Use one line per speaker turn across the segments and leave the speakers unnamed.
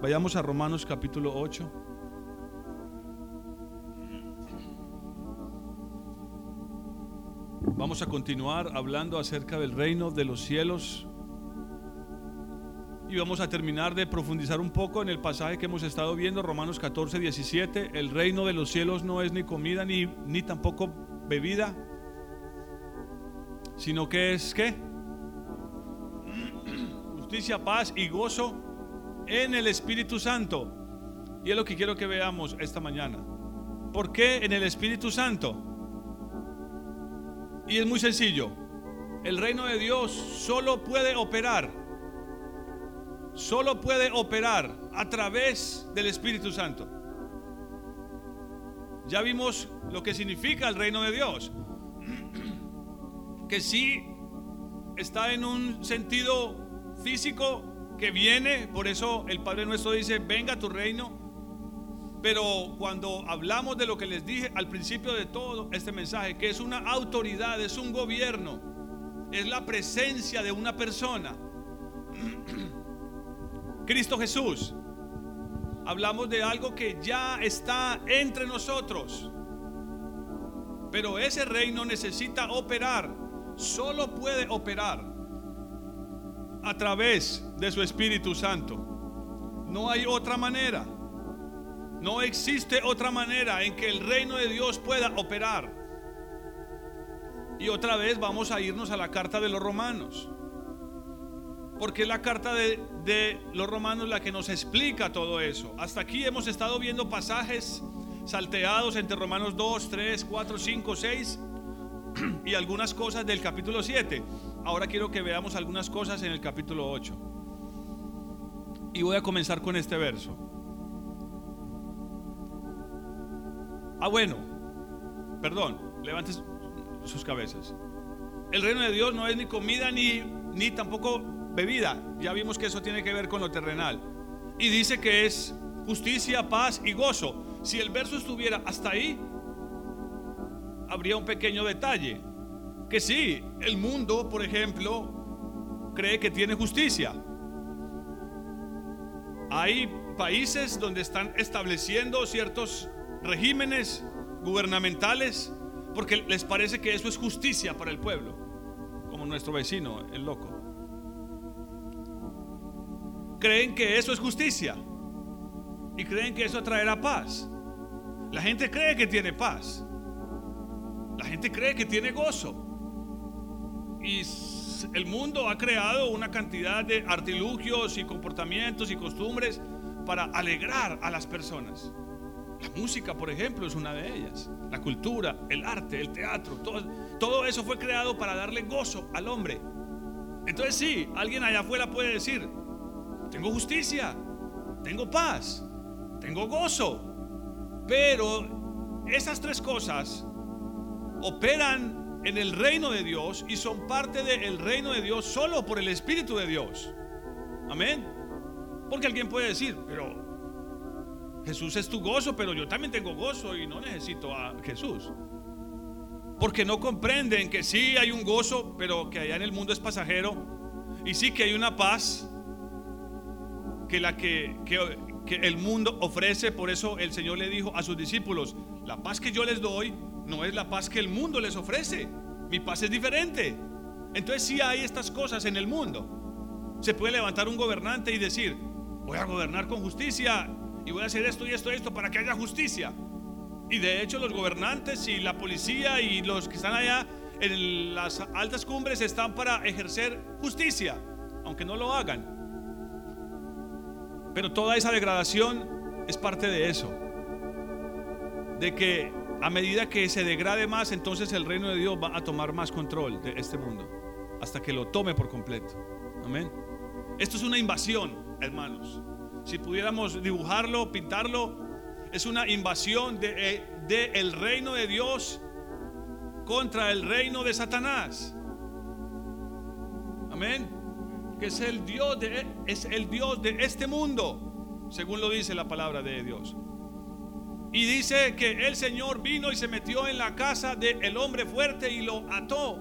Vayamos a Romanos capítulo 8. Vamos a continuar hablando acerca del reino de los cielos y vamos a terminar de profundizar un poco en el pasaje que hemos estado viendo, Romanos 14, 17. El reino de los cielos no es ni comida ni, ni tampoco bebida, sino que es qué? Justicia, paz y gozo en el Espíritu Santo. Y es lo que quiero que veamos esta mañana. ¿Por qué en el Espíritu Santo? Y es muy sencillo. El reino de Dios solo puede operar, solo puede operar a través del Espíritu Santo. Ya vimos lo que significa el reino de Dios. Que sí está en un sentido físico que viene, por eso el Padre nuestro dice, venga tu reino. Pero cuando hablamos de lo que les dije al principio de todo este mensaje, que es una autoridad, es un gobierno, es la presencia de una persona, Cristo Jesús, hablamos de algo que ya está entre nosotros. Pero ese reino necesita operar, solo puede operar a través de su Espíritu Santo. No hay otra manera. No existe otra manera en que el reino de Dios pueda operar. Y otra vez vamos a irnos a la carta de los romanos. Porque es la carta de, de, los romanos la que nos explica todo eso. Hasta aquí hemos estado viendo pasajes salteados entre Romanos 2, 3, 4, 5, 6 y algunas cosas del capítulo 7. Ahora quiero que veamos algunas cosas en el capítulo 8. Y voy a comenzar con este verso. Ah, bueno, perdón, levanten sus cabezas. El reino de Dios no es ni comida ni, ni tampoco bebida. Ya vimos que eso tiene que ver con lo terrenal. Y dice que es justicia, paz y gozo. Si el verso estuviera hasta ahí, habría un pequeño detalle. Que sí, el mundo, por ejemplo, cree que tiene justicia. Hay países donde están estableciendo ciertos regímenes gubernamentales porque les parece que eso es justicia para el pueblo, como nuestro vecino, el loco. Creen que eso es justicia y creen que eso traerá paz. La gente cree que tiene paz. La gente cree que tiene gozo. Y el mundo ha creado una cantidad de artilugios y comportamientos y costumbres para alegrar a las personas. La música, por ejemplo, es una de ellas. La cultura, el arte, el teatro, todo, eso fue creado para darle gozo al hombre. Entonces sí, alguien allá afuera puede decir, tengo justicia, tengo paz, tengo gozo. Pero esas tres cosas operan en el reino de Dios y son parte del reino de Dios solo por el Espíritu de Dios. Amén. Porque alguien puede decir, pero Jesús es tu gozo, pero yo también tengo gozo y no necesito a Jesús. Porque no comprenden que sí hay un gozo, pero que allá en el mundo es pasajero. Y sí que hay una paz que la que, que, que el mundo ofrece. Por eso el Señor le dijo a sus discípulos, la paz que yo les doy no es la paz que el mundo les ofrece. Mi paz es diferente. Entonces sí hay estas cosas en el mundo. Se puede levantar un gobernante y decir, voy a gobernar con justicia y voy a hacer esto y esto y esto para que haya justicia. Y de hecho los gobernantes y la policía y los que están allá en las altas cumbres están para ejercer justicia, aunque no lo hagan. Pero toda esa degradación es parte de eso. De que a medida que se degrade más, entonces el reino de Dios va a tomar más control de este mundo. Hasta que lo tome por completo. Amén. Esto es una invasión, hermanos. Si pudiéramos dibujarlo, pintarlo, es una invasión de, de el reino de Dios contra el reino de Satanás. Amén. Que es el Dios de es el Dios de este mundo, según lo dice la palabra de Dios. Y dice que el Señor vino y se metió en la casa del hombre fuerte y lo ató.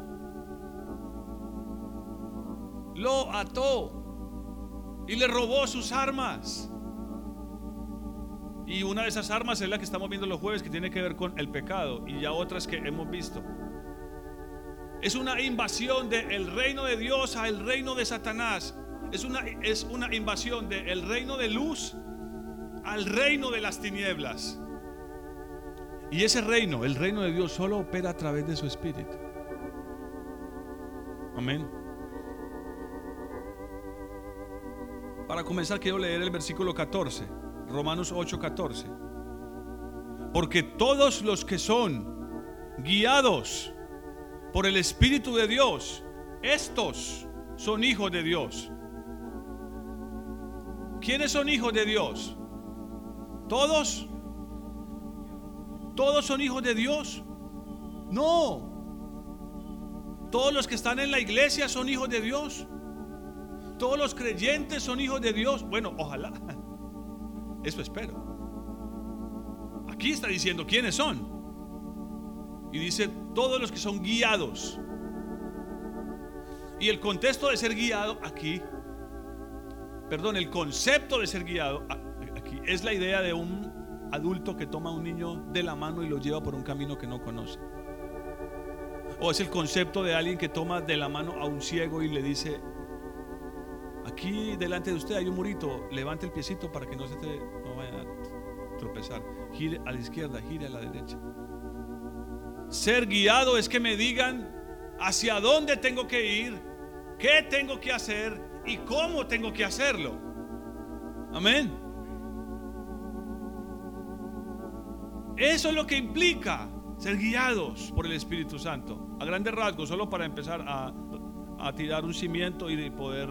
Lo ató y le robó sus armas. Y una de esas armas es la que estamos viendo los jueves que tiene que ver con el pecado y ya otras que hemos visto. Es una invasión del reino de Dios al reino de Satanás. Es una, es una invasión del reino de luz al reino de las tinieblas. Y ese reino, el reino de Dios, solo opera a través de su espíritu. Amén. Para comenzar, quiero leer el versículo 14, Romanos 8, 14. Porque todos los que son guiados por el Espíritu de Dios, estos son hijos de Dios. ¿Quiénes son hijos de Dios? ¿Todos? ¿Todos son hijos de Dios? No. Todos los que están en la iglesia son hijos de Dios. Todos los creyentes son hijos de Dios. Bueno, ojalá. Eso espero. Aquí está diciendo quiénes son. Y dice todos los que son guiados. Y el contexto de ser guiado aquí, perdón, el concepto de ser guiado aquí es la idea de un adulto que toma a un niño de la mano y lo lleva por un camino que no conoce. O es el concepto de alguien que toma de la mano a un ciego y le dice, aquí delante de usted hay un murito, levante el piecito para que no se te vaya a tropezar. Gire a la izquierda, gire a la derecha. Ser guiado es que me digan hacia dónde tengo que ir, qué tengo que hacer y cómo tengo que hacerlo. Amén. Eso es lo que implica ser guiados por el Espíritu Santo. A grandes rasgos, solo para empezar a, tirar un cimiento y poder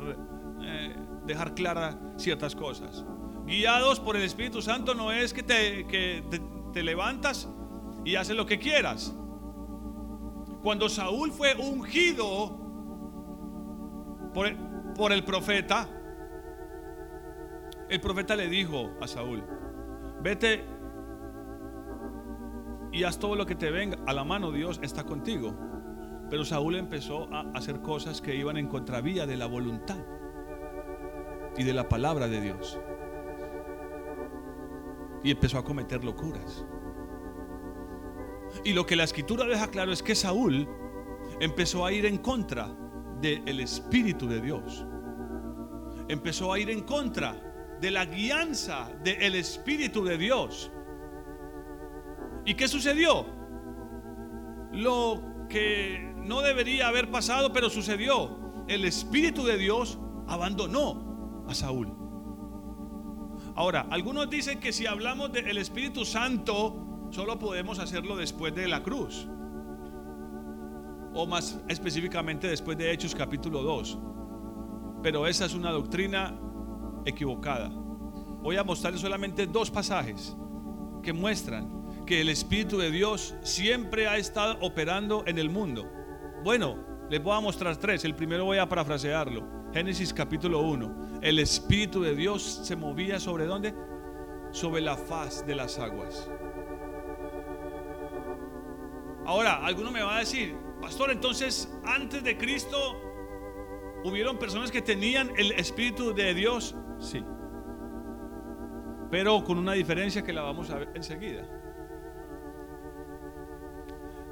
eh, dejar claras ciertas cosas. Guiados por el Espíritu Santo no es que te, te levantas y haces lo que quieras. Cuando Saúl fue ungido por por el profeta, el profeta le dijo a Saúl, vete y haz todo lo que te venga. A la mano Dios está contigo. Pero Saúl empezó a hacer cosas que iban en contravía de la voluntad y de la palabra de Dios. Y empezó a cometer locuras. Y lo que la escritura deja claro es que Saúl empezó a ir en contra del Espíritu de Dios. Empezó a ir en contra de la guianza del Espíritu de Dios. ¿Y qué sucedió? Lo que no debería haber pasado, pero sucedió. El Espíritu de Dios abandonó a Saúl. Ahora, algunos dicen que si hablamos del Espíritu Santo, Solo podemos hacerlo después de la cruz. O más específicamente después de Hechos capítulo 2. Pero esa es una doctrina equivocada. Voy a mostrarles solamente dos pasajes que muestran que el Espíritu de Dios siempre ha estado operando en el mundo. Bueno, les voy a mostrar tres. El primero voy a parafrasearlo. Génesis capítulo 1. El Espíritu de Dios se movía sobre dónde? Sobre la faz de las aguas. Ahora, alguno me va a decir, pastor, entonces antes de Cristo hubieron personas que tenían el Espíritu de Dios. Sí. Pero con una diferencia que la vamos a ver enseguida.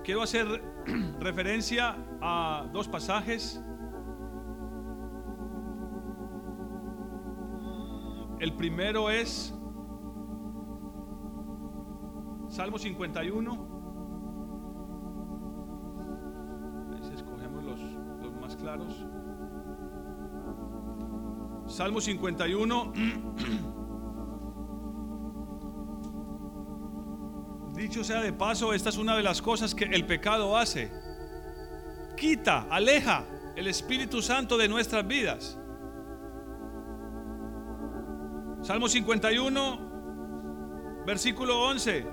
Quiero hacer referencia a dos pasajes. El primero es Salmo 51. claros. Salmo 51. Sea de paso, esta es una de las cosas que el pecado hace. Quita, aleja el Espíritu Santo de nuestras vidas. Salmo 51, versículo 11.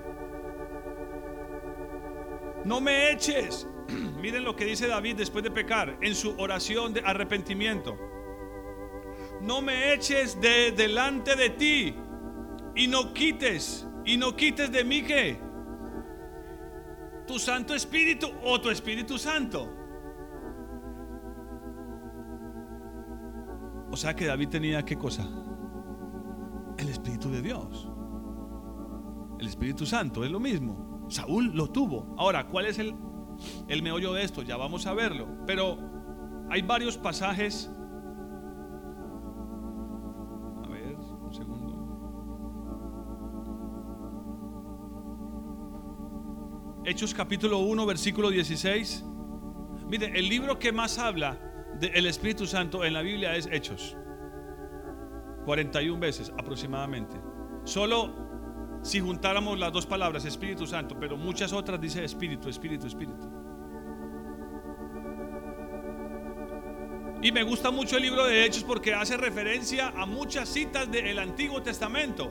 No me eches Miren lo que dice David después de pecar en su oración de arrepentimiento. No me eches de delante de ti y no quites y no quites de mí que tu Santo Espíritu o tu Espíritu Santo. O sea que David tenía qué cosa? El Espíritu de Dios. El Espíritu Santo es lo mismo. Saúl lo tuvo. Ahora, ¿cuál es el, el meollo de esto? Ya vamos a verlo. Pero hay varios pasajes. Hechos capítulo 1, versículo 16. Mire, el libro que más habla del Espíritu Santo en la Biblia es Hechos. 41 veces aproximadamente. Solo si juntáramos las dos palabras, Espíritu Santo, pero muchas otras dice Espíritu, Espíritu, Espíritu. Y me gusta mucho el libro de Hechos porque hace referencia a muchas citas del Antiguo Testamento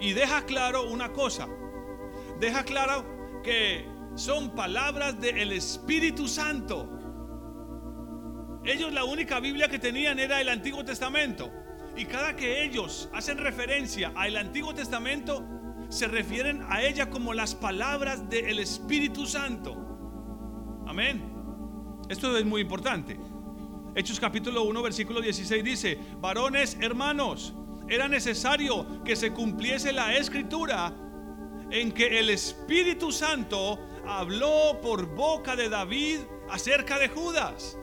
y deja claro una cosa. Deja claro que son palabras del Espíritu Santo. Ellos la única Biblia que tenían era el Antiguo Testamento. Y cada que ellos hacen referencia al Antiguo Testamento, se refieren a ella como las palabras del Espíritu Santo. Amén. Esto es muy importante. Hechos capítulo 1, versículo 16 dice, varones hermanos, era necesario que se cumpliese la escritura en que el Espíritu Santo habló por boca de David acerca de Judas.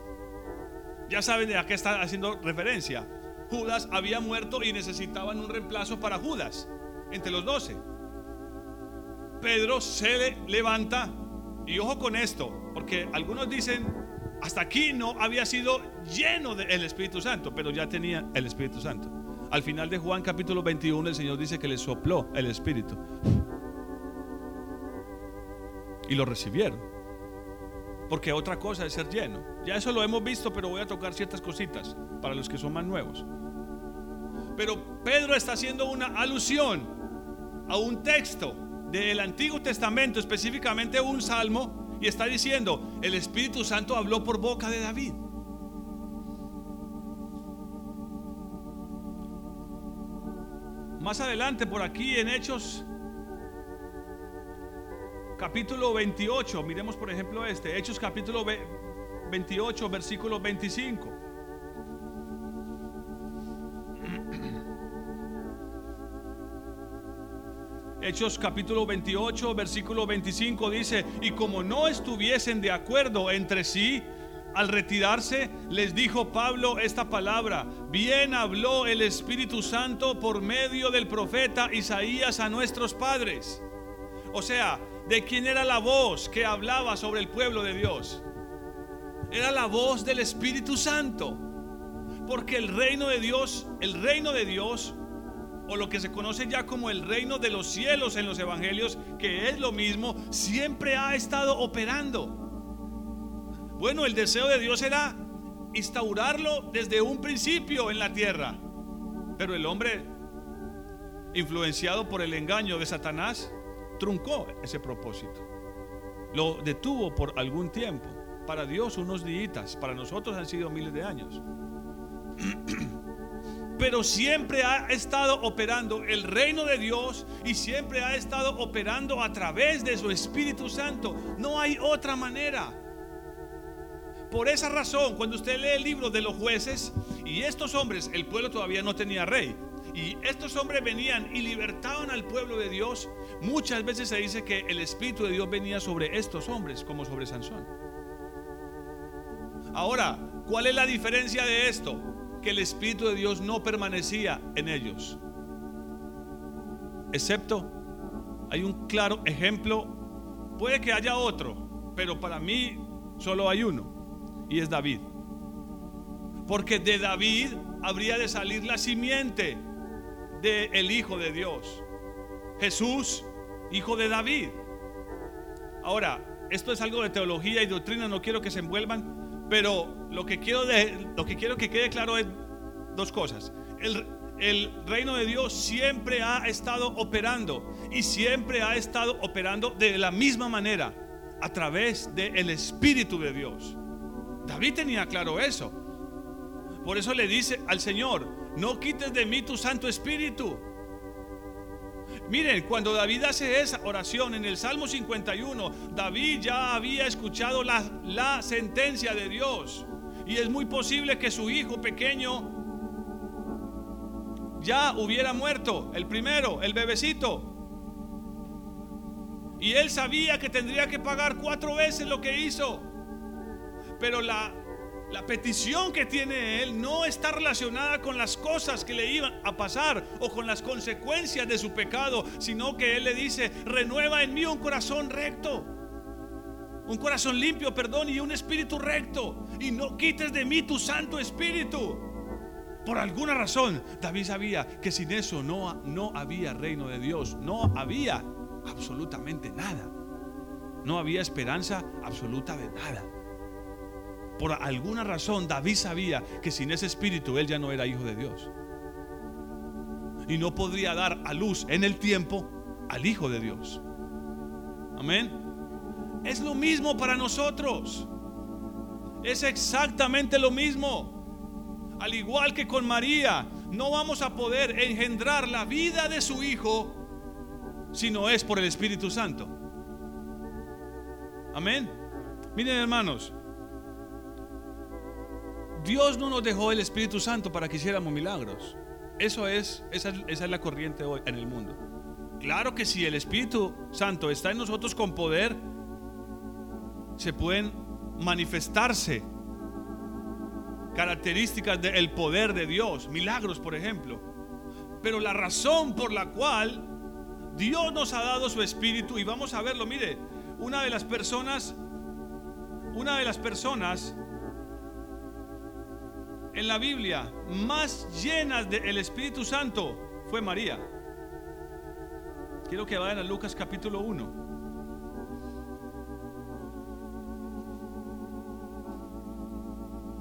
Ya saben de a qué está haciendo referencia. Judas había muerto y necesitaban un reemplazo para Judas entre los doce. Pedro se levanta y ojo con esto, porque algunos dicen, hasta aquí no había sido lleno del Espíritu Santo, pero ya tenía el Espíritu Santo. Al final de Juan capítulo 21 el Señor dice que le sopló el Espíritu. Y lo recibieron. Porque otra cosa es ser lleno. Ya eso lo hemos visto, pero voy a tocar ciertas cositas para los que son más nuevos. Pero Pedro está haciendo una alusión a un texto del Antiguo Testamento, específicamente un salmo, y está diciendo, el Espíritu Santo habló por boca de David. Más adelante, por aquí en Hechos, capítulo 28, miremos por ejemplo este, Hechos capítulo 28, versículo 25. Hechos capítulo 28, versículo 25 dice, y como no estuviesen de acuerdo entre sí, al retirarse, les dijo Pablo esta palabra, bien habló el Espíritu Santo por medio del profeta Isaías a nuestros padres. O sea, ¿de quién era la voz que hablaba sobre el pueblo de Dios? Era la voz del Espíritu Santo. Porque el reino de Dios, el reino de Dios o lo que se conoce ya como el reino de los cielos en los evangelios, que es lo mismo, siempre ha estado operando. Bueno, el deseo de Dios era instaurarlo desde un principio en la tierra, pero el hombre, influenciado por el engaño de Satanás, truncó ese propósito. Lo detuvo por algún tiempo. Para Dios unos días, para nosotros han sido miles de años. pero siempre ha estado operando el reino de Dios y siempre ha estado operando a través de su Espíritu Santo. No hay otra manera. Por esa razón, cuando usted lee el libro de los jueces, y estos hombres, el pueblo todavía no tenía rey, y estos hombres venían y libertaban al pueblo de Dios, muchas veces se dice que el Espíritu de Dios venía sobre estos hombres, como sobre Sansón. Ahora, ¿cuál es la diferencia de esto? que el Espíritu de Dios no permanecía en ellos. Excepto, hay un claro ejemplo, puede que haya otro, pero para mí solo hay uno, y es David. Porque de David habría de salir la simiente del el Hijo de Dios. Jesús, hijo de David. Ahora, esto es algo de teología y doctrina, no quiero que se envuelvan, pero lo que quiero, de, lo que, quiero que quede claro es dos cosas. El, el reino de Dios siempre ha estado operando y siempre ha estado operando de la misma manera a través del Espíritu de Dios. David tenía claro eso. Por eso le dice al Señor, no quites de mí tu Santo Espíritu. Miren, cuando David hace esa oración en el Salmo 51, David ya había escuchado la, la sentencia de Dios. Y es muy posible que su hijo pequeño ya hubiera muerto, el primero, el bebecito. Y él sabía que tendría que pagar cuatro veces lo que hizo. Pero la, la petición que tiene él no está relacionada con las cosas que le iban a pasar o con las consecuencias de su pecado, sino que él le dice, renueva en mí un corazón recto. Un corazón limpio, perdón, y un espíritu recto. Y no quites de mí tu santo espíritu. Por alguna razón, David sabía que sin eso no, no había reino de Dios. No había absolutamente nada. No había esperanza absoluta de nada. Por alguna razón David sabía que sin ese espíritu él ya no era hijo de Dios. Y no podría dar a luz en el tiempo al hijo de Dios. Amén. Es lo mismo para nosotros. Es exactamente lo mismo. Al igual que con María, no vamos a poder engendrar la vida de su hijo si no es por el Espíritu Santo. Amén. Miren hermanos, Dios no nos dejó el Espíritu Santo para que hiciéramos milagros. Eso es, esa, es la corriente hoy en el mundo. Claro que si el Espíritu Santo está en nosotros con poder, se pueden manifestarse características del poder de Dios, milagros por ejemplo. Pero la razón por la cual Dios nos ha dado su espíritu y vamos a verlo, mire, una de las personas, una de las personas en la Biblia más llenas del Espíritu Santo fue María. Quiero que vayan a Lucas capítulo 1.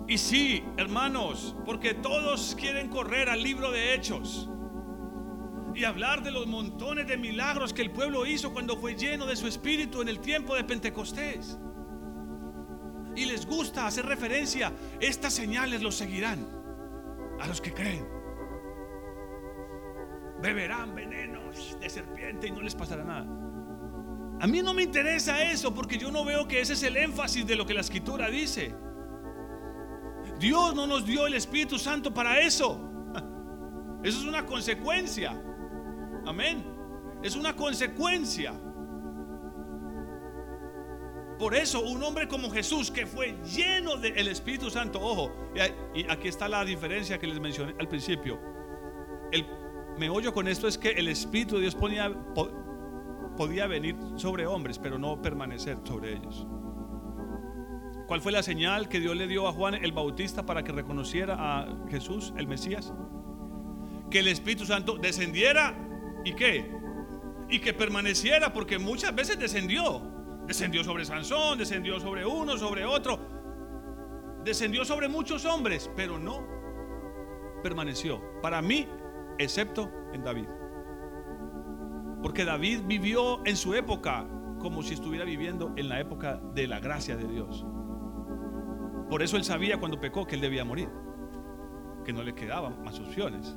Y sí, hermanos, porque todos quieren correr al libro de Hechos y hablar de los montones de milagros que el pueblo hizo cuando fue lleno de su espíritu en el tiempo de Pentecostés. Y les gusta hacer referencia, estas señales los seguirán a los que creen. Beberán venenos de serpiente y no les pasará nada. A mí no me interesa eso porque yo no veo que ese es el énfasis de lo que la escritura dice. Dios no nos dio el Espíritu Santo para eso. Eso es una consecuencia. Amén. Es una consecuencia. Por eso un hombre como Jesús que fue lleno del Espíritu Santo, ojo, y aquí está la diferencia que les mencioné al principio. El meollo con esto es que el Espíritu de Dios podía venir sobre hombres, pero no permanecer sobre ellos. ¿Cuál fue la señal que Dios le dio a Juan el Bautista para que reconociera a Jesús, el Mesías? Que el Espíritu Santo descendiera ¿Y qué? Y que permaneciera, porque muchas veces descendió. Descendió sobre Sansón, descendió sobre uno, sobre otro. Descendió sobre muchos hombres, pero no permaneció. Para mí, excepto en David. Porque David vivió en su época como si estuviera viviendo en la época de la gracia de Dios. Por eso él sabía cuando pecó que él debía morir, que no le quedaban más opciones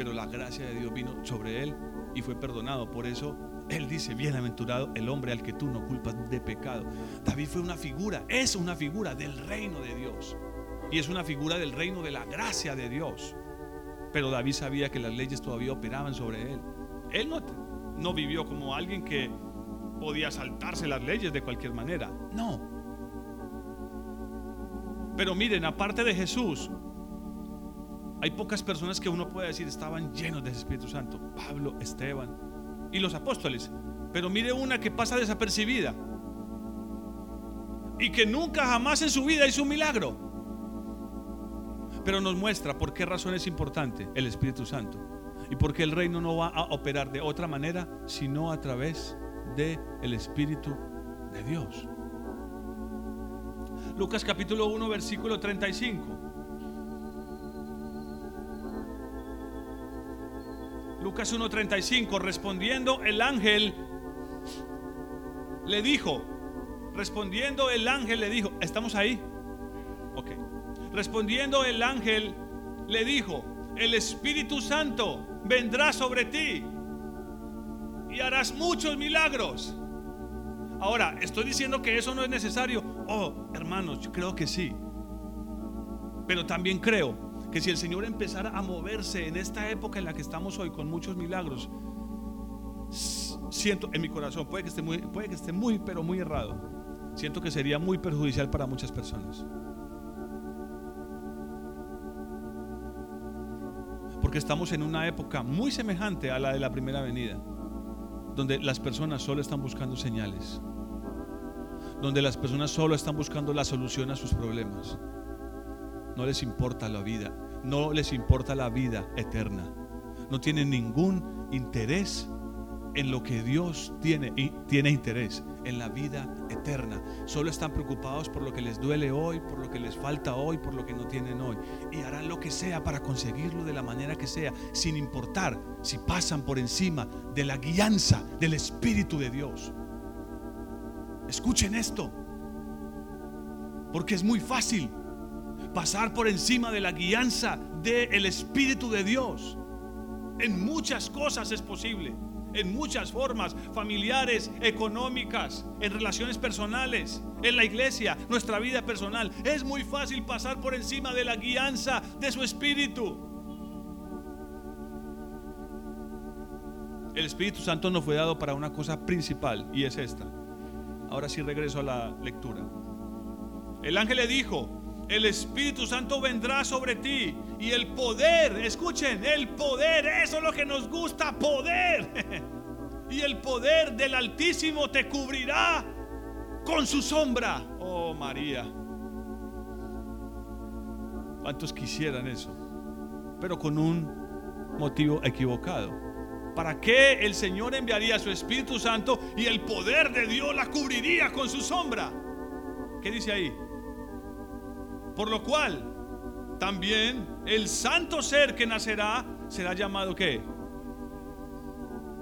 pero la gracia de Dios vino sobre él y fue perdonado. Por eso él dice, bienaventurado el hombre al que tú no culpas de pecado. David fue una figura, es una figura del reino de Dios. Y es una figura del reino de la gracia de Dios. Pero David sabía que las leyes todavía operaban sobre él. Él no, no vivió como alguien que podía saltarse las leyes de cualquier manera. No. Pero miren, aparte de Jesús, hay pocas personas que uno puede decir estaban llenos del Espíritu Santo. Pablo, Esteban y los apóstoles. Pero mire una que pasa desapercibida. Y que nunca jamás en su vida hizo un milagro. Pero nos muestra por qué razón es importante el Espíritu Santo. Y por qué el reino no va a operar de otra manera sino a través del el Espíritu de Dios. Lucas capítulo 1 versículo 35. Lucas 1.35, respondiendo el ángel, le dijo, respondiendo el ángel le dijo, ¿estamos ahí? Ok. Respondiendo el ángel le dijo, el Espíritu Santo vendrá sobre ti y harás muchos milagros. Ahora, estoy diciendo que eso no es necesario. Oh, hermanos, yo creo que sí. Pero también creo que si el Señor empezara a moverse en esta época en la que estamos hoy con muchos milagros, siento en mi corazón, puede que esté muy, puede que esté muy, pero muy errado. Siento que sería muy perjudicial para muchas personas. Porque estamos en una época muy semejante a la de la primera venida, donde las personas solo están buscando señales, donde las personas solo están buscando la solución a sus problemas. No les importa la vida, no les importa la vida eterna. No tienen ningún interés en lo que Dios tiene y tiene interés en la vida eterna. Solo están preocupados por lo que les duele hoy, por lo que les falta hoy, por lo que no tienen hoy. Y harán lo que sea para conseguirlo de la manera que sea, sin importar si pasan por encima de la guianza del Espíritu de Dios. Escuchen esto, porque es muy fácil pasar por encima de la guianza del Espíritu de Dios. En muchas cosas es posible en muchas formas, familiares, económicas, en relaciones personales, en la iglesia, nuestra vida personal. Es muy fácil pasar por encima de la guianza de su espíritu. El Espíritu Santo nos fue dado para una cosa principal y es esta. Ahora sí regreso a la lectura. El ángel le dijo, el Espíritu Santo vendrá sobre ti y el poder, escuchen, el poder, eso es lo que nos gusta, poder. y el poder del Altísimo te cubrirá con su sombra. Oh María. ¿Cuántos quisieran eso? Pero con un motivo equivocado. ¿Para qué el Señor enviaría su Espíritu Santo y el poder de Dios la cubriría con su sombra? ¿Qué dice ahí? Por lo cual, también el santo ser que nacerá será llamado qué?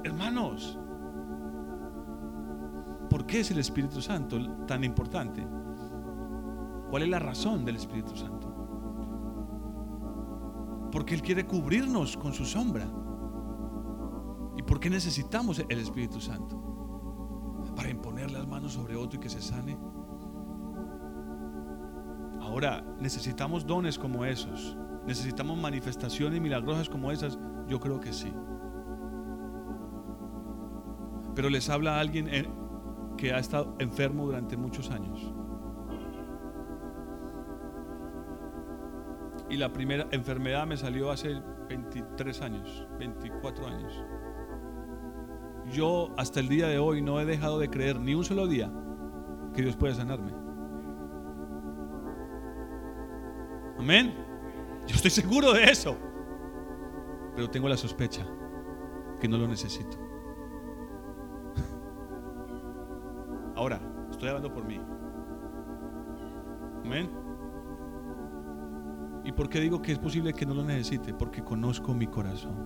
Hermanos, ¿por qué es el Espíritu Santo tan importante? ¿Cuál es la razón del Espíritu Santo? Porque Él quiere cubrirnos con su sombra. ¿Y por qué necesitamos el Espíritu Santo? Para imponer las manos sobre otro y que se sane. Ahora, necesitamos dones como esos. Necesitamos manifestaciones milagrosas como esas. Yo creo que sí. Pero les habla alguien que ha estado enfermo durante muchos años. Y la primera enfermedad me salió hace 23 años, 24 años. Yo hasta el día de hoy no he dejado de creer ni un solo día que Dios puede sanarme. Amén. Yo estoy seguro de eso. Pero tengo la sospecha que no lo necesito. Ahora, estoy hablando por mí. Amén. ¿Y por qué digo que es posible que no lo necesite? Porque conozco mi corazón.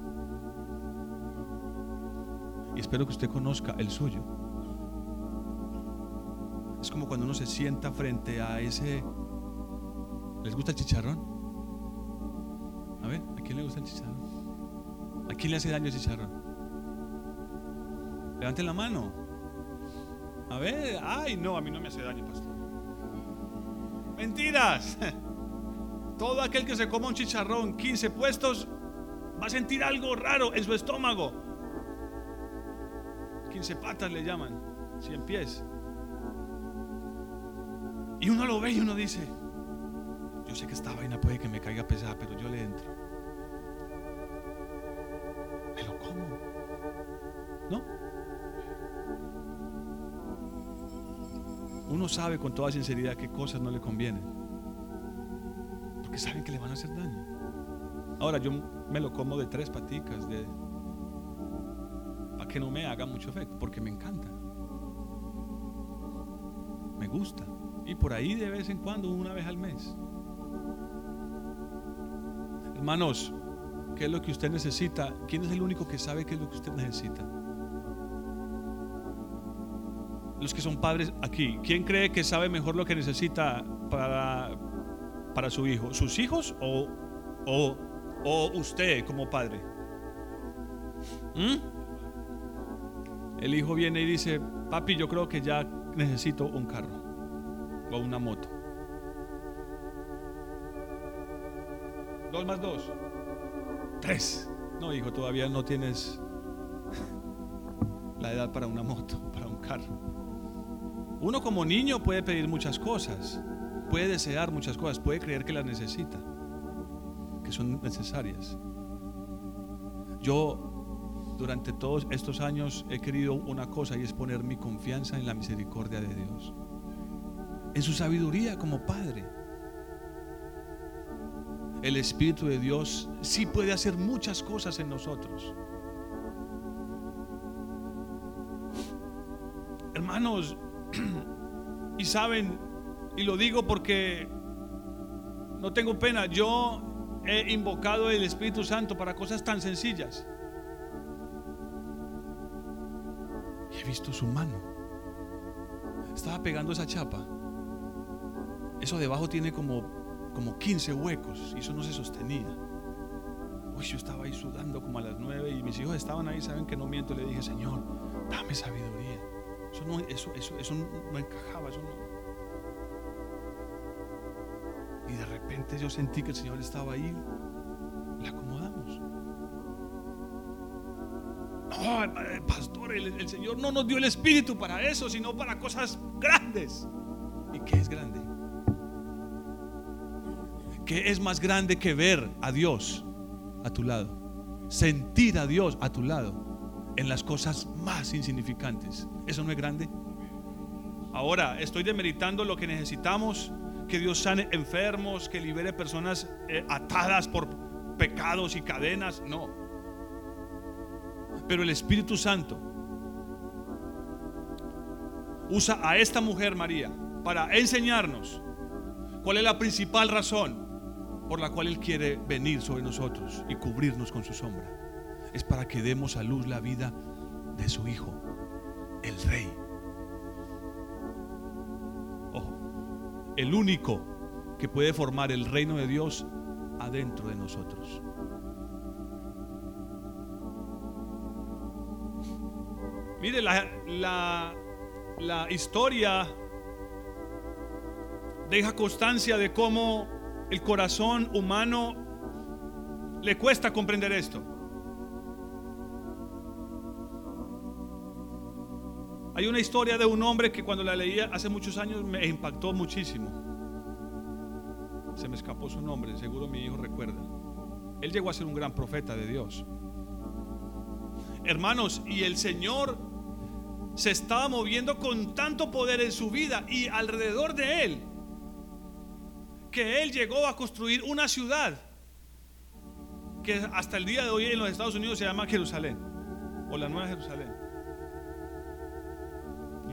Y espero que usted conozca el suyo. Es como cuando uno se sienta frente a ese ¿Les gusta el chicharrón? A ver, ¿a quién le gusta el chicharrón? ¿A quién le hace daño el chicharrón? Levanten la mano. A ver, ay, no, a mí no me hace daño, pastor. Mentiras. Todo aquel que se coma un chicharrón 15 puestos va a sentir algo raro en su estómago. 15 patas le llaman, 100 pies. Y uno lo ve y uno dice, yo sé que esta vaina puede que me caiga pesada, pero yo le entro. Me lo como. ¿No? Uno sabe con toda sinceridad qué cosas no le convienen. Porque saben que le van a hacer daño. Ahora yo me lo como de tres paticas, de, para que no me haga mucho efecto, porque me encanta. Me gusta. Y por ahí de vez en cuando, una vez al mes. Hermanos, ¿qué es lo que usted necesita? ¿Quién es el único que sabe qué es lo que usted necesita? Los que son padres aquí, ¿quién cree que sabe mejor lo que necesita para, para su hijo? ¿Sus hijos o, o, usted como padre? ¿Mm? El hijo viene y dice, papi, yo creo que ya necesito un carro o una moto. Dos. Tres. No, hijo, todavía no tienes la edad para una moto, para un carro. Uno como niño puede pedir muchas cosas, puede desear muchas cosas, puede creer que las necesita, que son necesarias. Yo durante todos estos años he querido una cosa y es poner mi confianza en la misericordia de Dios, en su sabiduría como Padre. El Espíritu de Dios sí puede hacer muchas cosas en nosotros. Hermanos, y saben, y lo digo porque no tengo pena, yo he invocado el Espíritu Santo para cosas tan sencillas. Y he visto su mano. Estaba pegando esa chapa. Eso debajo tiene como, como 15 huecos y eso no se sostenía. Uy, yo estaba ahí sudando como a las 9 y mis hijos estaban ahí, saben que no miento. Le dije, Señor, dame sabiduría. Eso no, eso, eso, eso no encajaba. Y de repente yo sentí que el Señor estaba ahí. Le acomodamos. No, pastor, el, el Señor no nos dio el espíritu para eso, sino para cosas grandes. ¿Y qué es grande? ¿Qué es más grande que ver a Dios a tu lado? Sentir a Dios a tu lado en las cosas más insignificantes. ¿Eso no es grande? Ahora, estoy demeritando lo que necesitamos, que Dios sane enfermos, que libere personas eh, atadas por pecados y cadenas, no. Pero el Espíritu Santo usa a esta mujer María para enseñarnos cuál es la principal razón por la cual Él quiere venir sobre nosotros y cubrirnos con su sombra es para que demos a luz la vida de su Hijo, el Rey. Ojo, el único que puede formar el reino de Dios adentro de nosotros. Mire, la, la, la historia deja constancia de cómo el corazón humano le cuesta comprender esto. Hay una historia de un hombre que cuando la leía hace muchos años me impactó muchísimo. Se me escapó su nombre, seguro mi hijo recuerda. Él llegó a ser un gran profeta de Dios. Hermanos, y el Señor se estaba moviendo con tanto poder en su vida y alrededor de él, que él llegó a construir una ciudad que hasta el día de hoy en los Estados Unidos se llama Jerusalén, o la Nueva Jerusalén.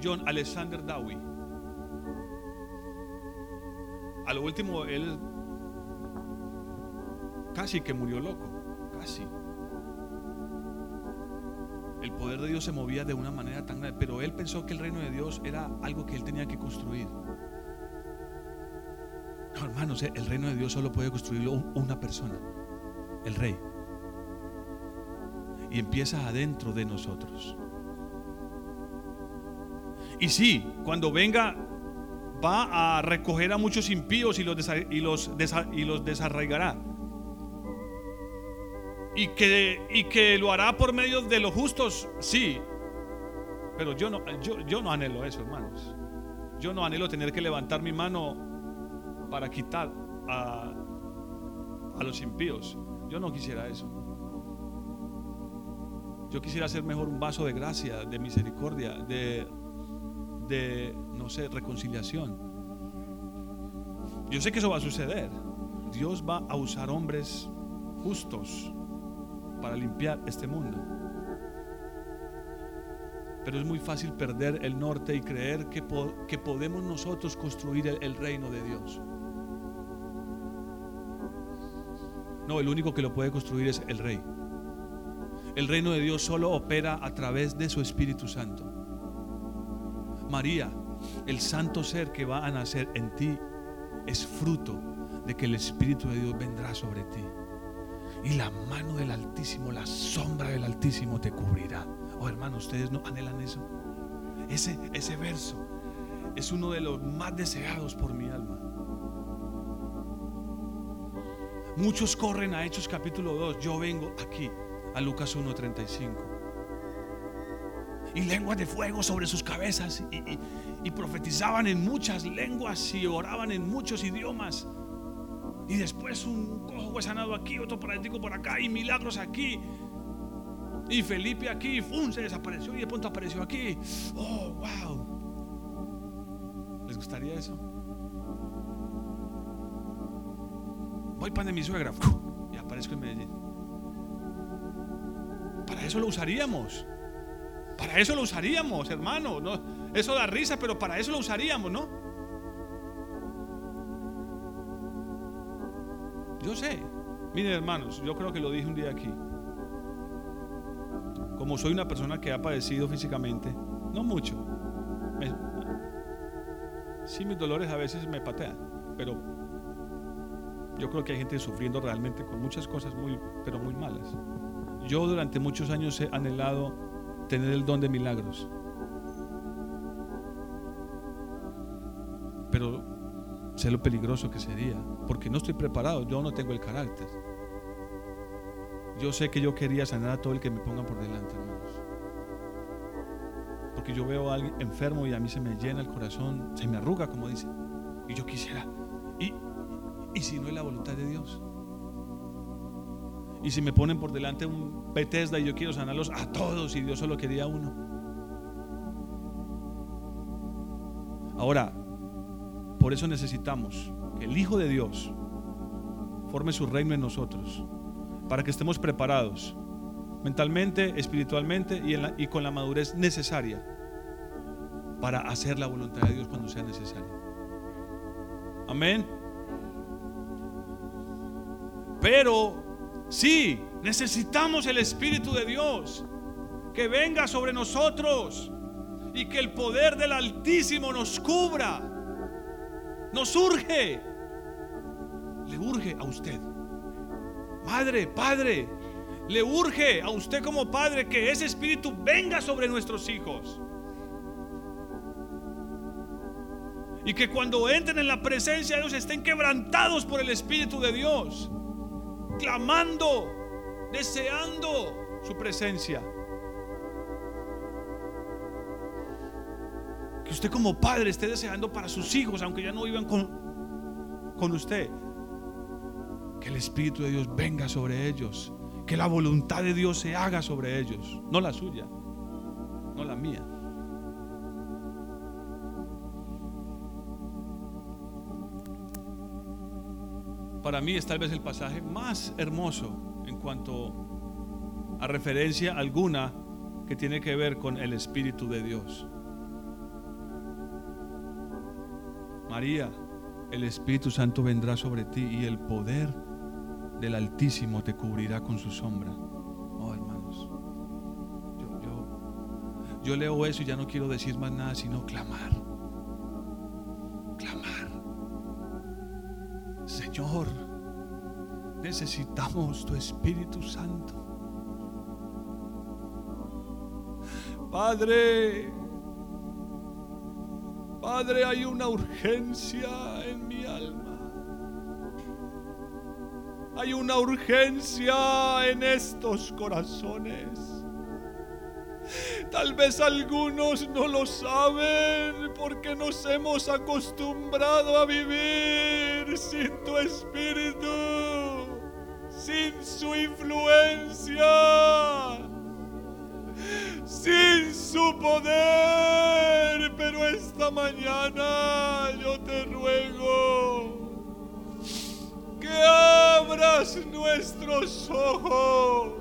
John Alexander Dowie. A lo último, él casi que murió loco, casi. El poder de Dios se movía de una manera tan grande, pero él pensó que el reino de Dios era algo que él tenía que construir. No, hermanos, el reino de Dios solo puede construirlo una persona, el rey. Y empieza adentro de nosotros. Y sí, cuando venga va a recoger a muchos impíos y los, y los, y los desarraigará. Y que, y que lo hará por medio de los justos, sí. Pero yo no, yo, yo no anhelo eso, hermanos. Yo no anhelo tener que levantar mi mano para quitar a, a los impíos. Yo no quisiera eso. Yo quisiera ser mejor un vaso de gracia, de misericordia, de de, no sé, reconciliación. Yo sé que eso va a suceder. Dios va a usar hombres justos para limpiar este mundo. Pero es muy fácil perder el norte y creer que, que podemos nosotros construir el reino de Dios. No, el único que lo puede construir es el rey. El reino de Dios solo opera a través de su Espíritu Santo. María, el santo ser que va a nacer en ti es fruto de que el Espíritu de Dios vendrá sobre ti. Y la mano del Altísimo, la sombra del Altísimo te cubrirá. Oh hermano, ustedes no anhelan eso. Ese, ese verso es uno de los más deseados por mi alma. Muchos corren a Hechos capítulo 2. Yo vengo aquí a Lucas 1.35. y lenguas de fuego sobre sus cabezas y, profetizaban en muchas lenguas y oraban en muchos idiomas. Y después un cojo fue sanado aquí, otro paralítico por acá y milagros aquí. Y Felipe aquí, ¡fum! se desapareció y de pronto apareció aquí. ¡Oh, wow! ¿Les gustaría eso? Voy de mi suegra y aparezco en Medellín. Para eso lo usaríamos. Para eso lo usaríamos, hermano. ¿no? Eso da risa, pero para eso lo usaríamos, ¿no? Yo sé. Miren, hermanos, yo creo que lo dije un día aquí. Como soy una persona que ha padecido físicamente, no mucho. sí, mis dolores a veces me patean, pero yo creo que hay gente sufriendo realmente con muchas cosas muy, pero muy malas. Yo durante muchos años he anhelado tener el don de milagros. Pero sé lo peligroso que sería, porque no estoy preparado, yo no tengo el carácter. Yo sé que yo quería sanar a todo el que me ponga por delante, hermanos. Porque yo veo a alguien enfermo y a mí se me llena el corazón, se me arruga, como dice. Y yo quisiera. Y, y si no es la voluntad de Dios. Y si me ponen por delante un Bethesda y yo quiero sanarlos a todos y Dios solo quería uno. Ahora, por eso necesitamos que el Hijo de Dios forme su reino en nosotros, para que estemos preparados mentalmente, espiritualmente y, y con la madurez necesaria para hacer la voluntad de Dios cuando sea necesario. Amén. Pero Sí, necesitamos el Espíritu de Dios que venga sobre nosotros y que el poder del Altísimo nos cubra. Nos urge. Le urge a usted. Madre, padre, le urge a usted como padre que ese Espíritu venga sobre nuestros hijos. Y que cuando entren en la presencia de Dios estén quebrantados por el Espíritu de Dios clamando, deseando su presencia. Que usted como padre esté deseando para sus hijos, aunque ya no vivan con, con usted. Que el Espíritu de Dios venga sobre ellos. Que la voluntad de Dios se haga sobre ellos. No la suya, no la mía. Para mí es tal vez el pasaje más hermoso en cuanto a referencia alguna que tiene que ver con el Espíritu de Dios. María, el Espíritu Santo vendrá sobre ti y el poder del Altísimo te cubrirá con su sombra. Oh, hermanos, yo, leo eso y ya no quiero decir más nada sino clamar. Señor, necesitamos tu Espíritu Santo. Padre, Padre, hay una urgencia en mi alma. Hay una urgencia en estos corazones. Tal vez algunos no lo saben porque nos hemos acostumbrado a vivir sin tu espíritu, sin su influencia, sin su poder. Pero esta mañana yo te ruego que abras nuestros ojos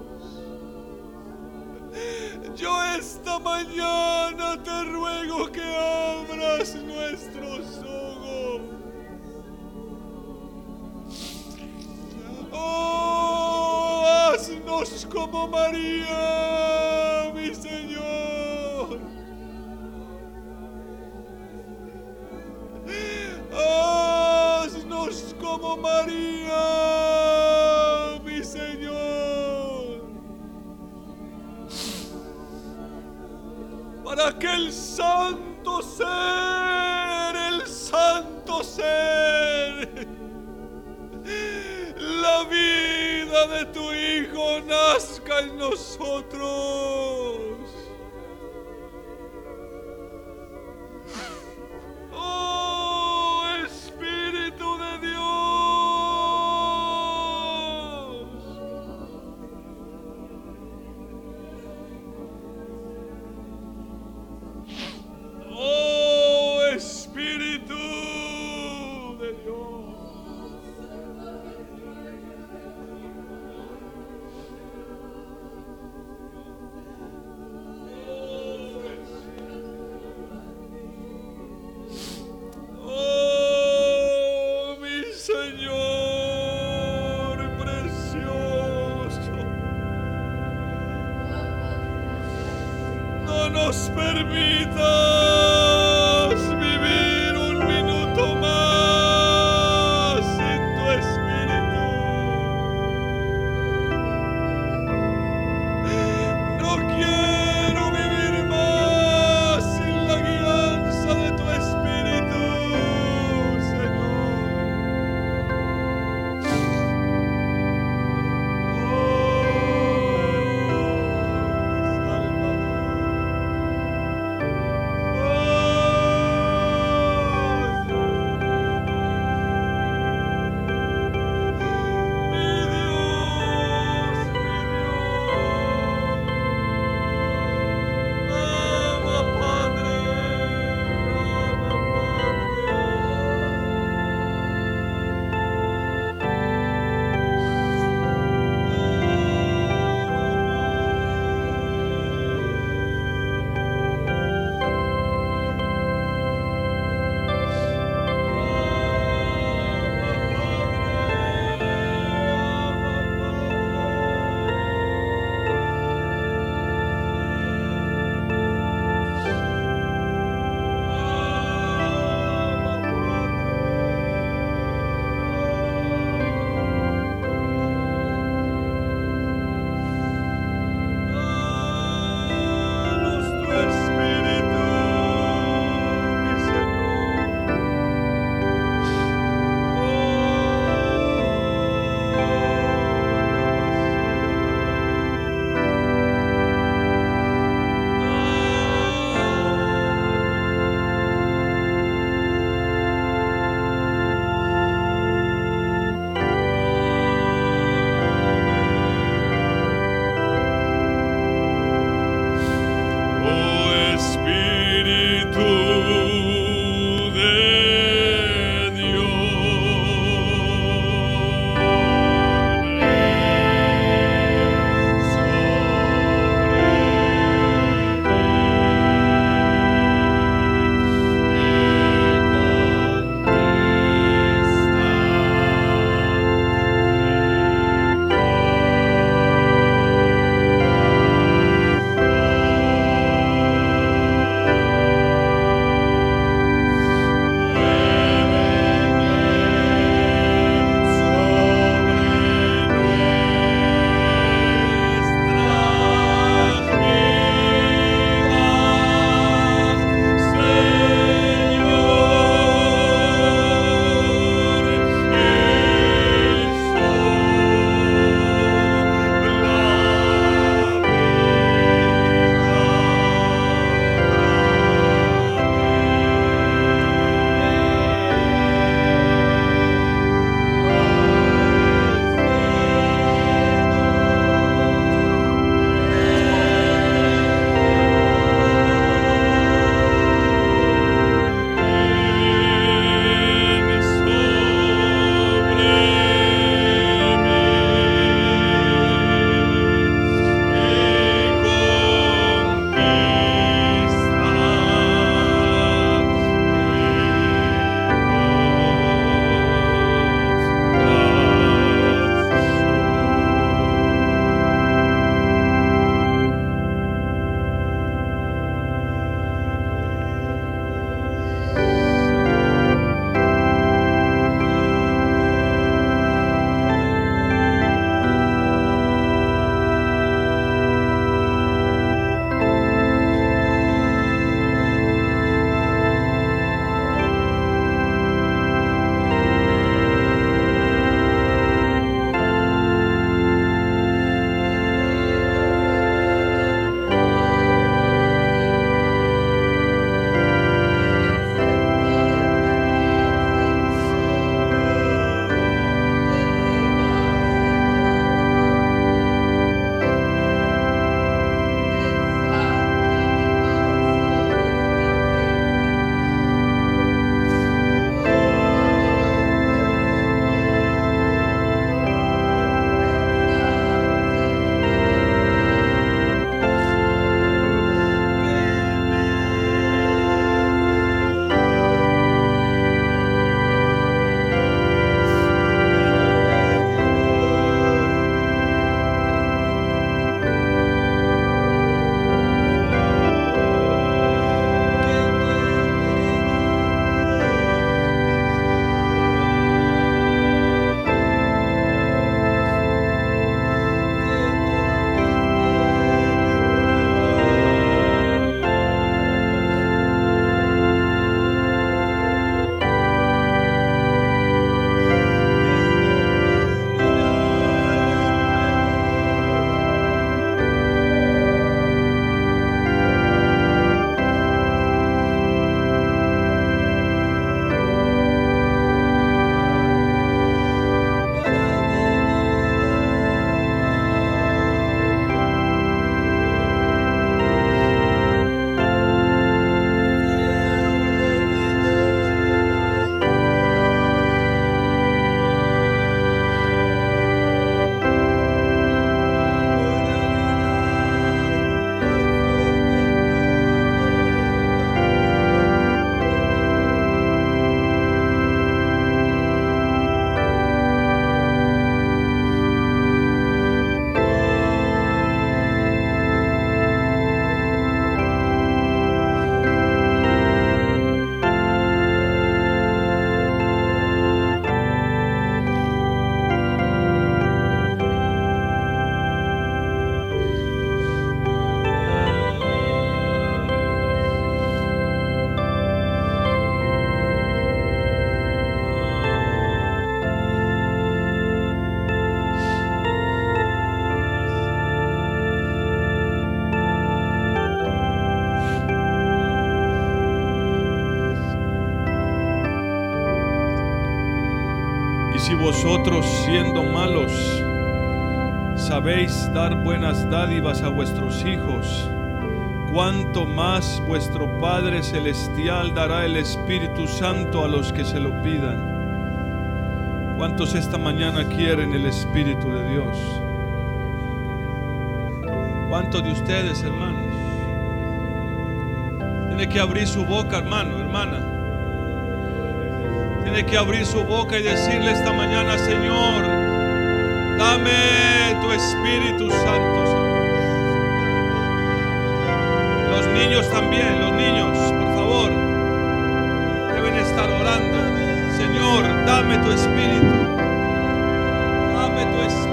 yo esta mañana te ruego que abras nuestros ojos. Oh, como María, mi Señor. Haznos como María, mi Señor. para que el santo ser, nazca en nosotros. Vosotros siendo malos sabéis dar buenas dádivas a vuestros hijos, cuanto más vuestro Padre Celestial dará el Espíritu Santo a los que se lo pidan. ¿Cuántos esta mañana quieren el Espíritu de Dios? ¿Cuántos de ustedes, hermanos? Tiene que abrir su boca, hermano, hermana. Tiene que abrir su boca y decirle esta mañana, Señor, dame tu Espíritu Santo. Los niños también, los niños, por favor, deben estar orando. Señor, dame tu Espíritu. Dame tu Espíritu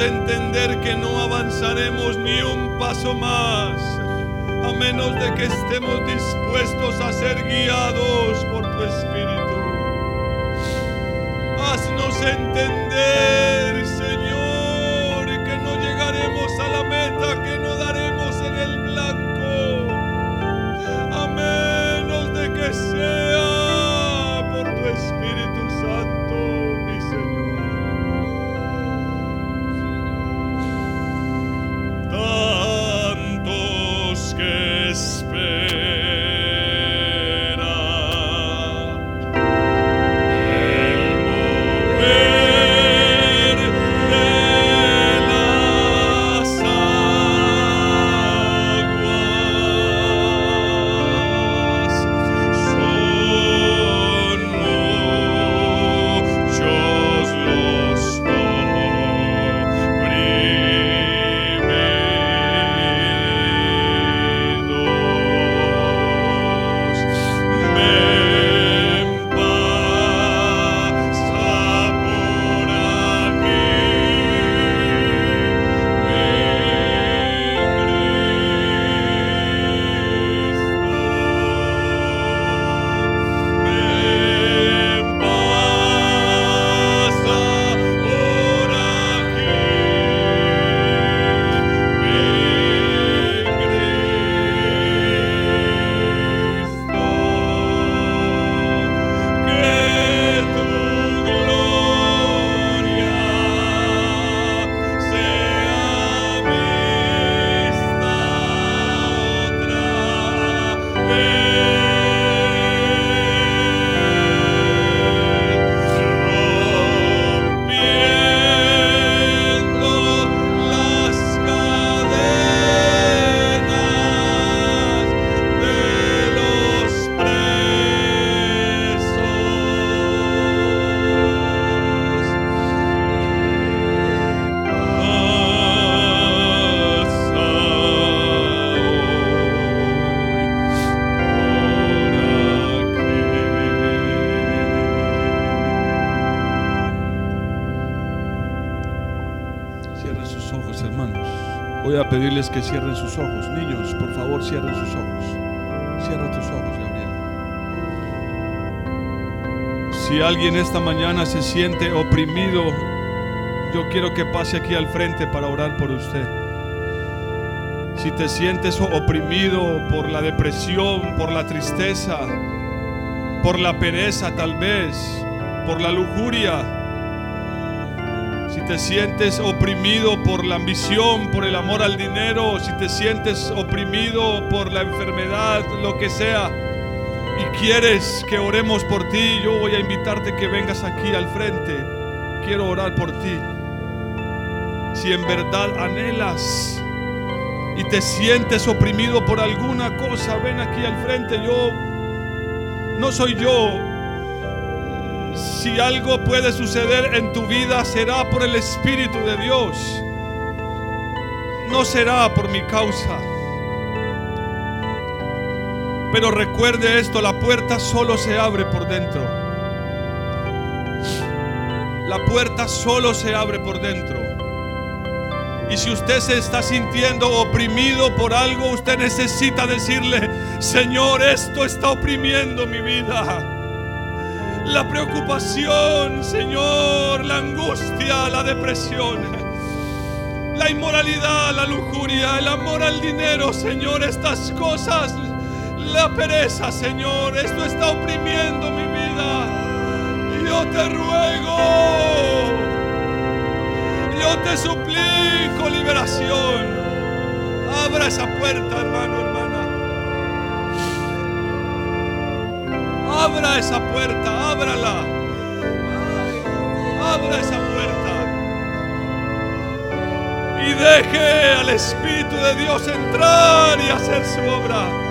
Entender que no avanzaremos ni un paso más a menos de que estemos dispuestos a ser guiados por tu Espíritu. Haznos entender, pedirles que cierren sus ojos. Niños, por favor, cierren sus ojos. Cierra tus ojos, Gabriel. Si alguien esta mañana se siente oprimido, yo quiero que pase aquí al frente para orar por usted. Si te sientes oprimido por la depresión, por la tristeza, por la pereza tal vez, por la lujuria, te sientes oprimido por la ambición, por el amor al dinero, si te sientes oprimido por la enfermedad, lo que sea, y quieres que oremos por ti, yo voy a invitarte que vengas aquí al frente. Quiero orar por ti. Si en verdad anhelas y te sientes oprimido por alguna cosa, ven aquí al frente. Yo no soy yo. Si algo puede suceder en tu vida, será por el Espíritu de Dios. No será por mi causa. Pero recuerde esto, la puerta solo se abre por dentro. La puerta solo se abre por dentro. Y si usted se está sintiendo oprimido por algo, usted necesita decirle, Señor, esto está oprimiendo mi vida. La preocupación, Señor, la angustia, la depresión, la inmoralidad, la lujuria, el amor al dinero, Señor, estas cosas, la pereza, Señor, esto está oprimiendo mi vida. Yo te ruego, yo te suplico liberación. Abra esa puerta, hermano, Abra esa puerta, ábrala. Abra esa puerta. Y deje al Espíritu de Dios entrar y hacer su obra.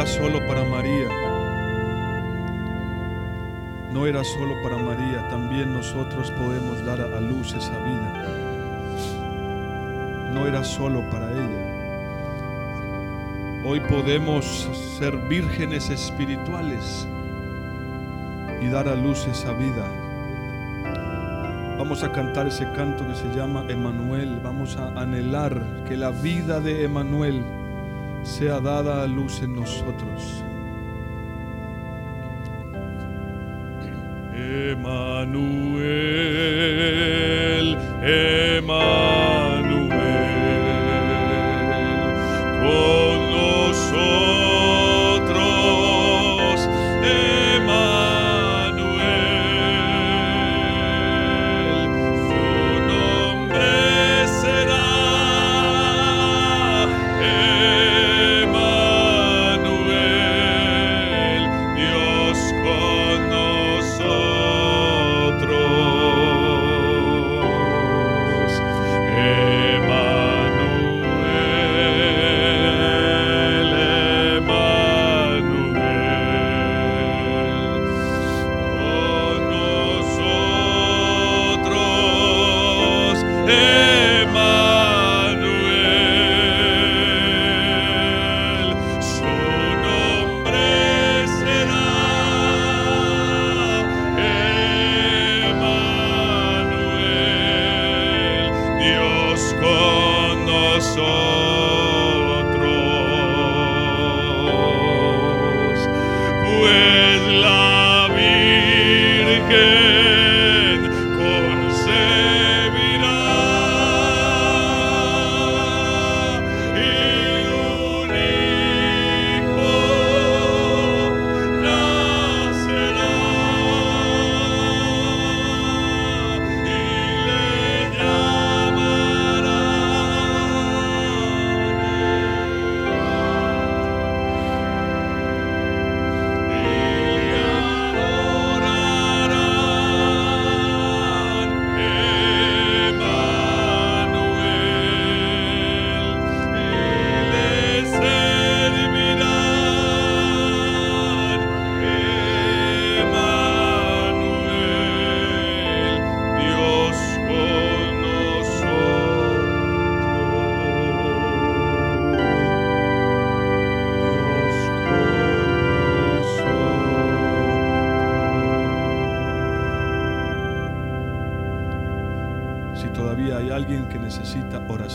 Era solo para María. No era solo para María, también nosotros podemos dar a luz esa vida. No era solo para ella. Hoy podemos ser vírgenes espirituales y dar a luz esa vida. Vamos a cantar ese canto que se llama Emanuel. Vamos a anhelar que la vida de Emanuel sea dada a luz en nosotros.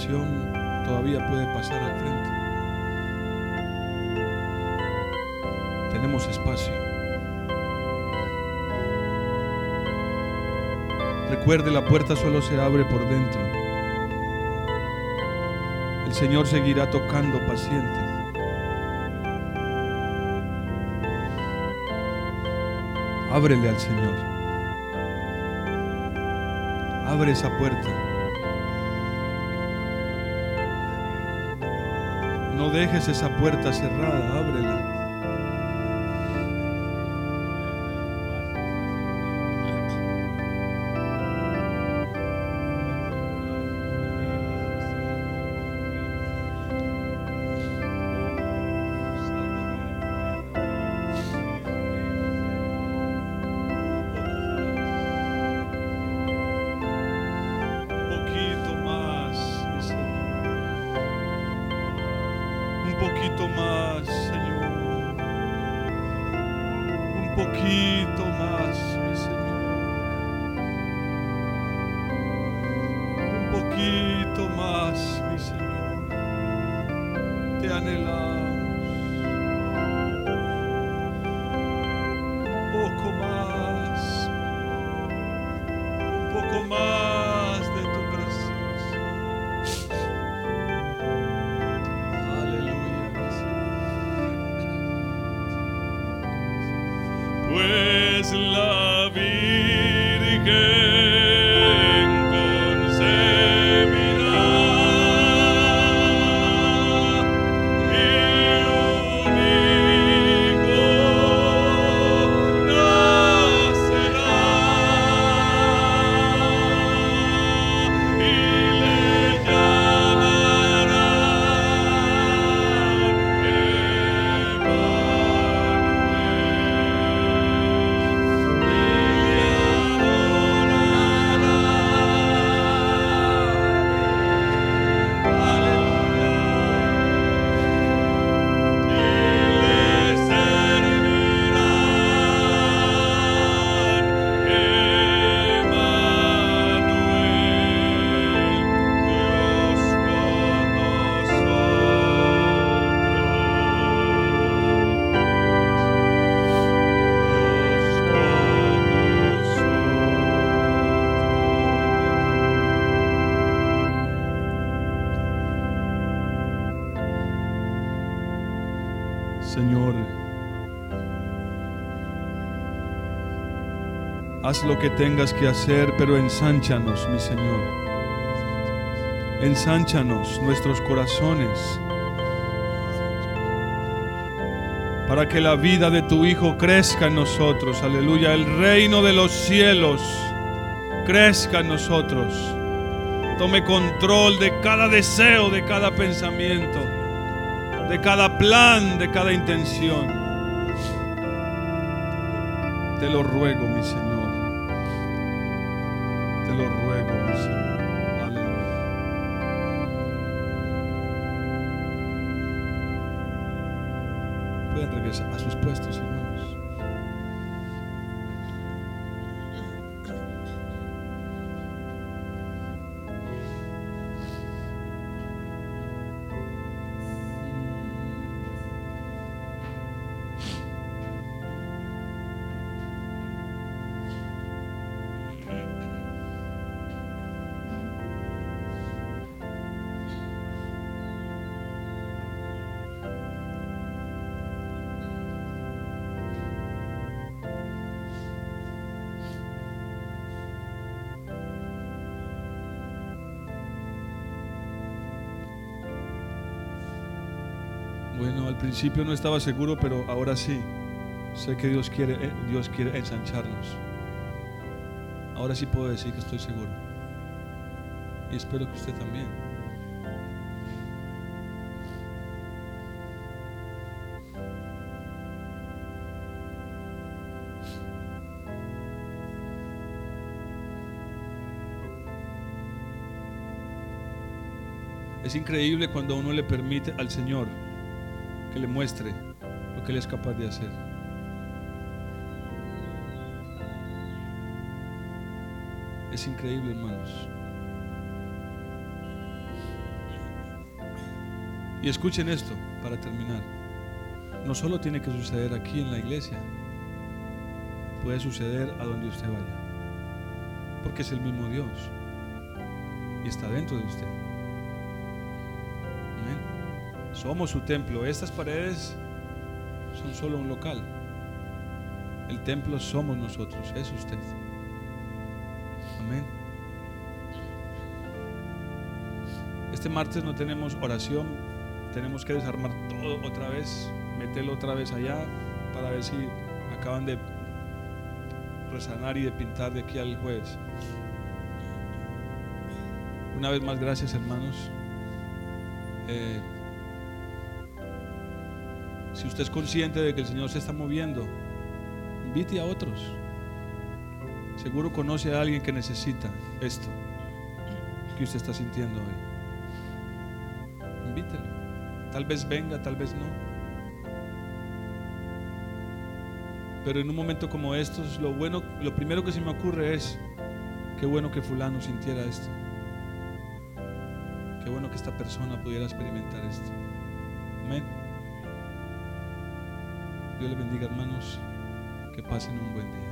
Todavía puede pasar al frente. Tenemos espacio. Recuerde, la puerta solo se abre por dentro. El Señor seguirá tocando paciente. Ábrele al Señor. Abre esa puerta. No dejes esa puerta cerrada, ábrela. Haz lo que tengas que hacer, pero ensánchanos, mi Señor. Ensánchanos nuestros corazones para que la vida de tu Hijo crezca en nosotros. Aleluya. El reino de los cielos crezca en nosotros. Tome control de cada deseo, de cada pensamiento, de cada plan, de cada intención. Te lo ruego, mi Señor. Al principio no estaba seguro, pero ahora sí. Sé que Dios quiere, eh, Dios quiere ensancharnos. Ahora sí puedo decir que estoy seguro. Y espero que usted también. Es increíble cuando uno le permite al Señor que le muestre lo que Él es capaz de hacer. Es increíble, hermanos. Y escuchen esto para terminar. No solo tiene que suceder aquí en la iglesia, puede suceder a donde usted vaya. Porque es el mismo Dios. Y está dentro de usted. Somos su templo. Estas paredes son solo un local. El templo somos nosotros, es usted. Amén. Este martes no tenemos oración, tenemos que desarmar todo otra vez, meterlo otra vez allá para ver si acaban de resanar y de pintar de aquí al jueves. Una vez más, gracias hermanos. Eh, si usted es consciente de que el Señor se está moviendo, invite a otros. Seguro conoce a alguien que necesita esto que usted está sintiendo hoy. Invítelo. Tal vez venga, tal vez no. Pero en un momento como estos, lo bueno, lo primero que se me ocurre es qué bueno que fulano sintiera esto. Qué bueno que esta persona pudiera experimentar esto. Amén. Dios les bendiga, hermanos. Que pasen un buen día.